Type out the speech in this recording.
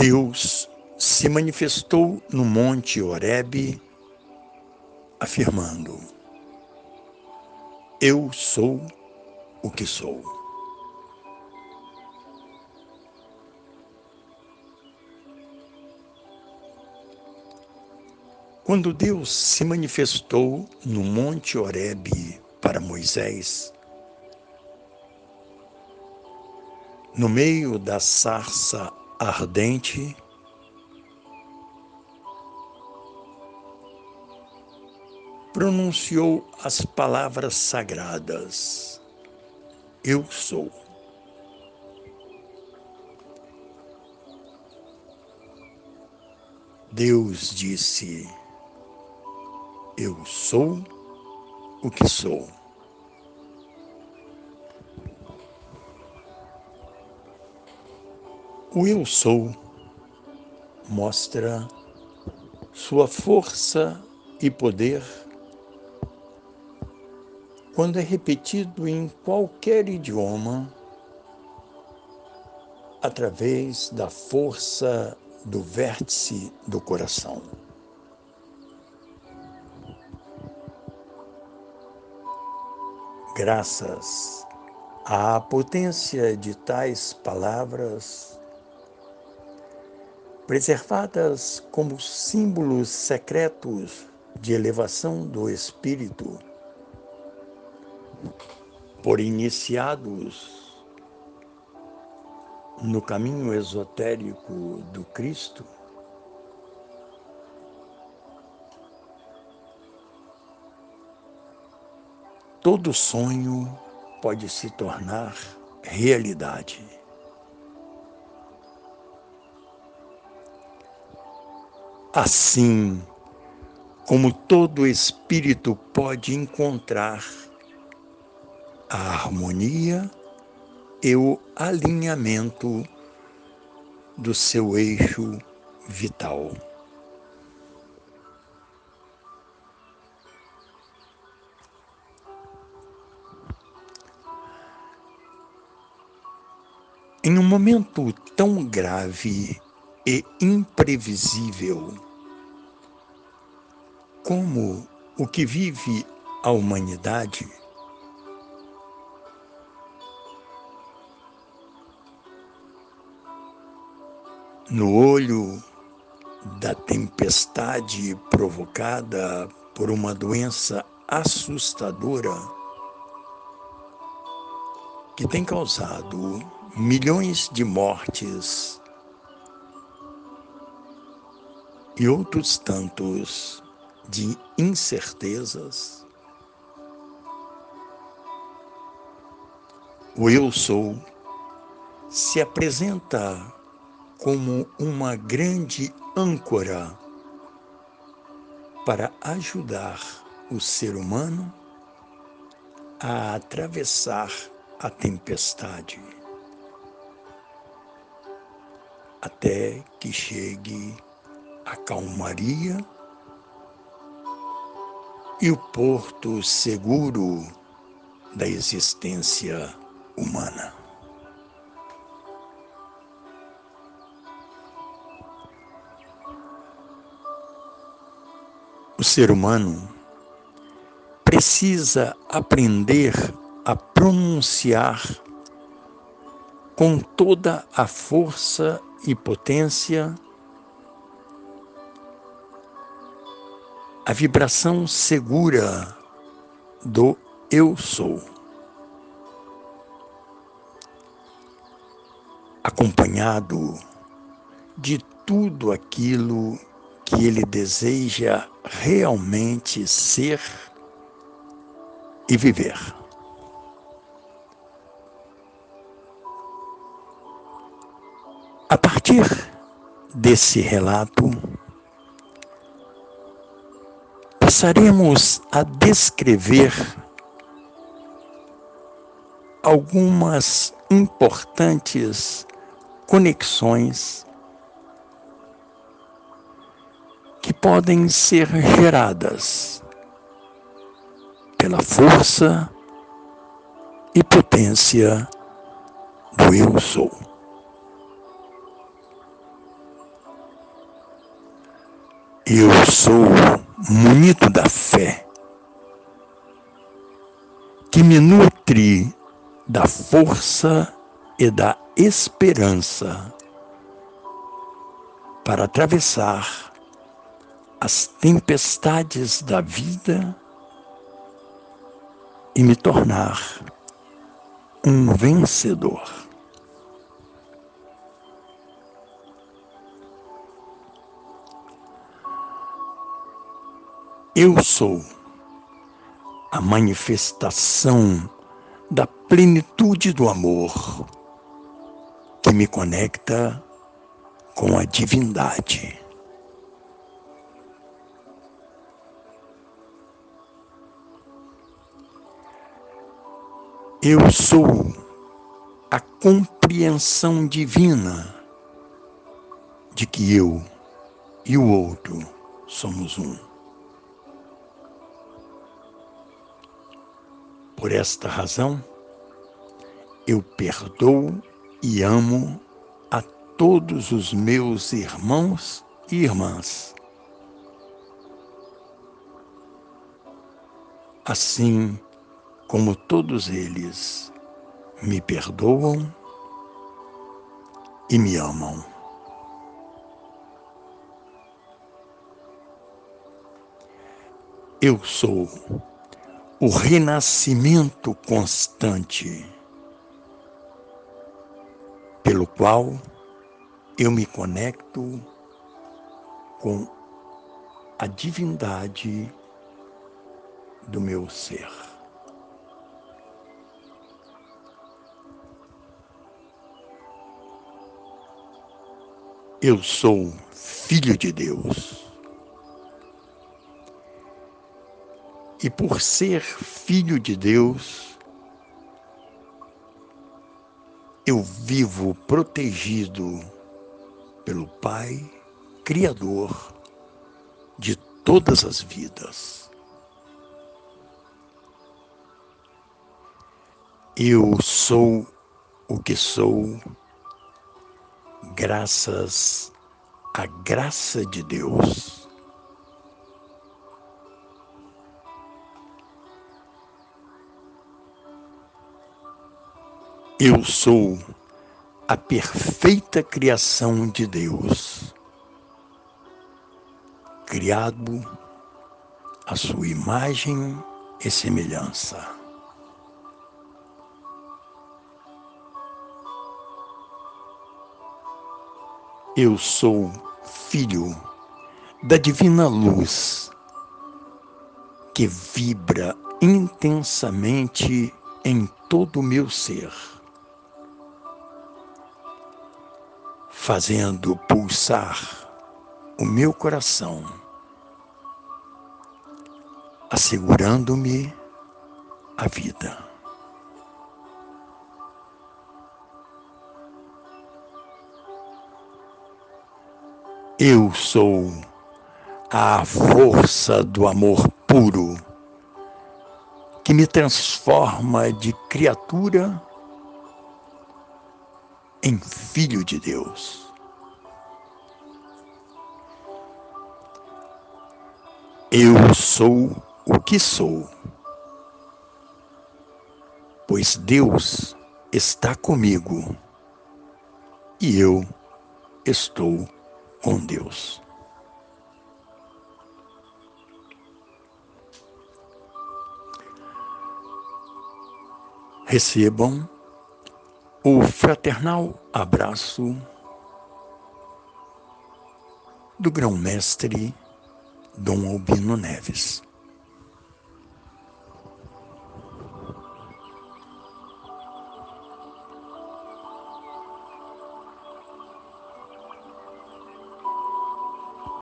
Deus se manifestou no monte Horebe, afirmando: Eu sou o que sou. Quando Deus se manifestou no monte Horebe para Moisés, no meio da sarça ardente, pronunciou as palavras sagradas: Eu sou. Deus disse: Eu sou o que sou. O eu sou mostra sua força e poder quando é repetido em qualquer idioma através da força do vértice do coração. Graças à potência de tais palavras, preservadas como símbolos secretos de elevação do espírito, por iniciados no caminho esotérico do Cristo, todo sonho pode se tornar realidade. Assim como todo espírito pode encontrar a harmonia e o alinhamento do seu eixo vital. Em um momento tão grave e imprevisível. Como o que vive a humanidade, no olho da tempestade provocada por uma doença assustadora que tem causado milhões de mortes e outros tantos de incertezas, o eu sou se apresenta como uma grande âncora para ajudar o ser humano a atravessar a tempestade até que chegue a calmaria e o porto seguro da existência humana. O ser humano precisa aprender a pronunciar com toda a força e potência a vibração segura do eu sou. Acompanhado de tudo aquilo que ele deseja realmente ser e viver. A partir desse relato, passaremos a descrever algumas importantes conexões que podem ser geradas pela força e potência do Eu Sou. Eu sou munido da fé que me nutre da força e da esperança para atravessar as tempestades da vida e me tornar um vencedor. Eu sou a manifestação da plenitude do amor que me conecta com a divindade. Eu sou a compreensão divina de que eu e o outro somos um. Por esta razão, eu perdoo e amo a todos os meus irmãos e irmãs. Assim, como todos eles me perdoam e me amam. Eu sou o renascimento constante, pelo qual eu me conecto com a divindade do meu ser. Eu sou filho de Deus. E por ser filho de Deus, eu vivo protegido pelo Pai Criador de todas as vidas. Eu sou o que sou graças à graça de Deus. Eu sou a perfeita criação de Deus, criado à sua imagem e semelhança. Eu sou filho da divina luz que vibra intensamente em todo o meu ser, fazendo pulsar o meu coração, assegurando-me a vida. Eu sou a força do amor puro que me transforma de criatura em filho de Deus. Eu sou o que sou, pois Deus está comigo e eu estou com Deus. Recebam o fraternal abraço do grão-mestre Dom Albino Neves.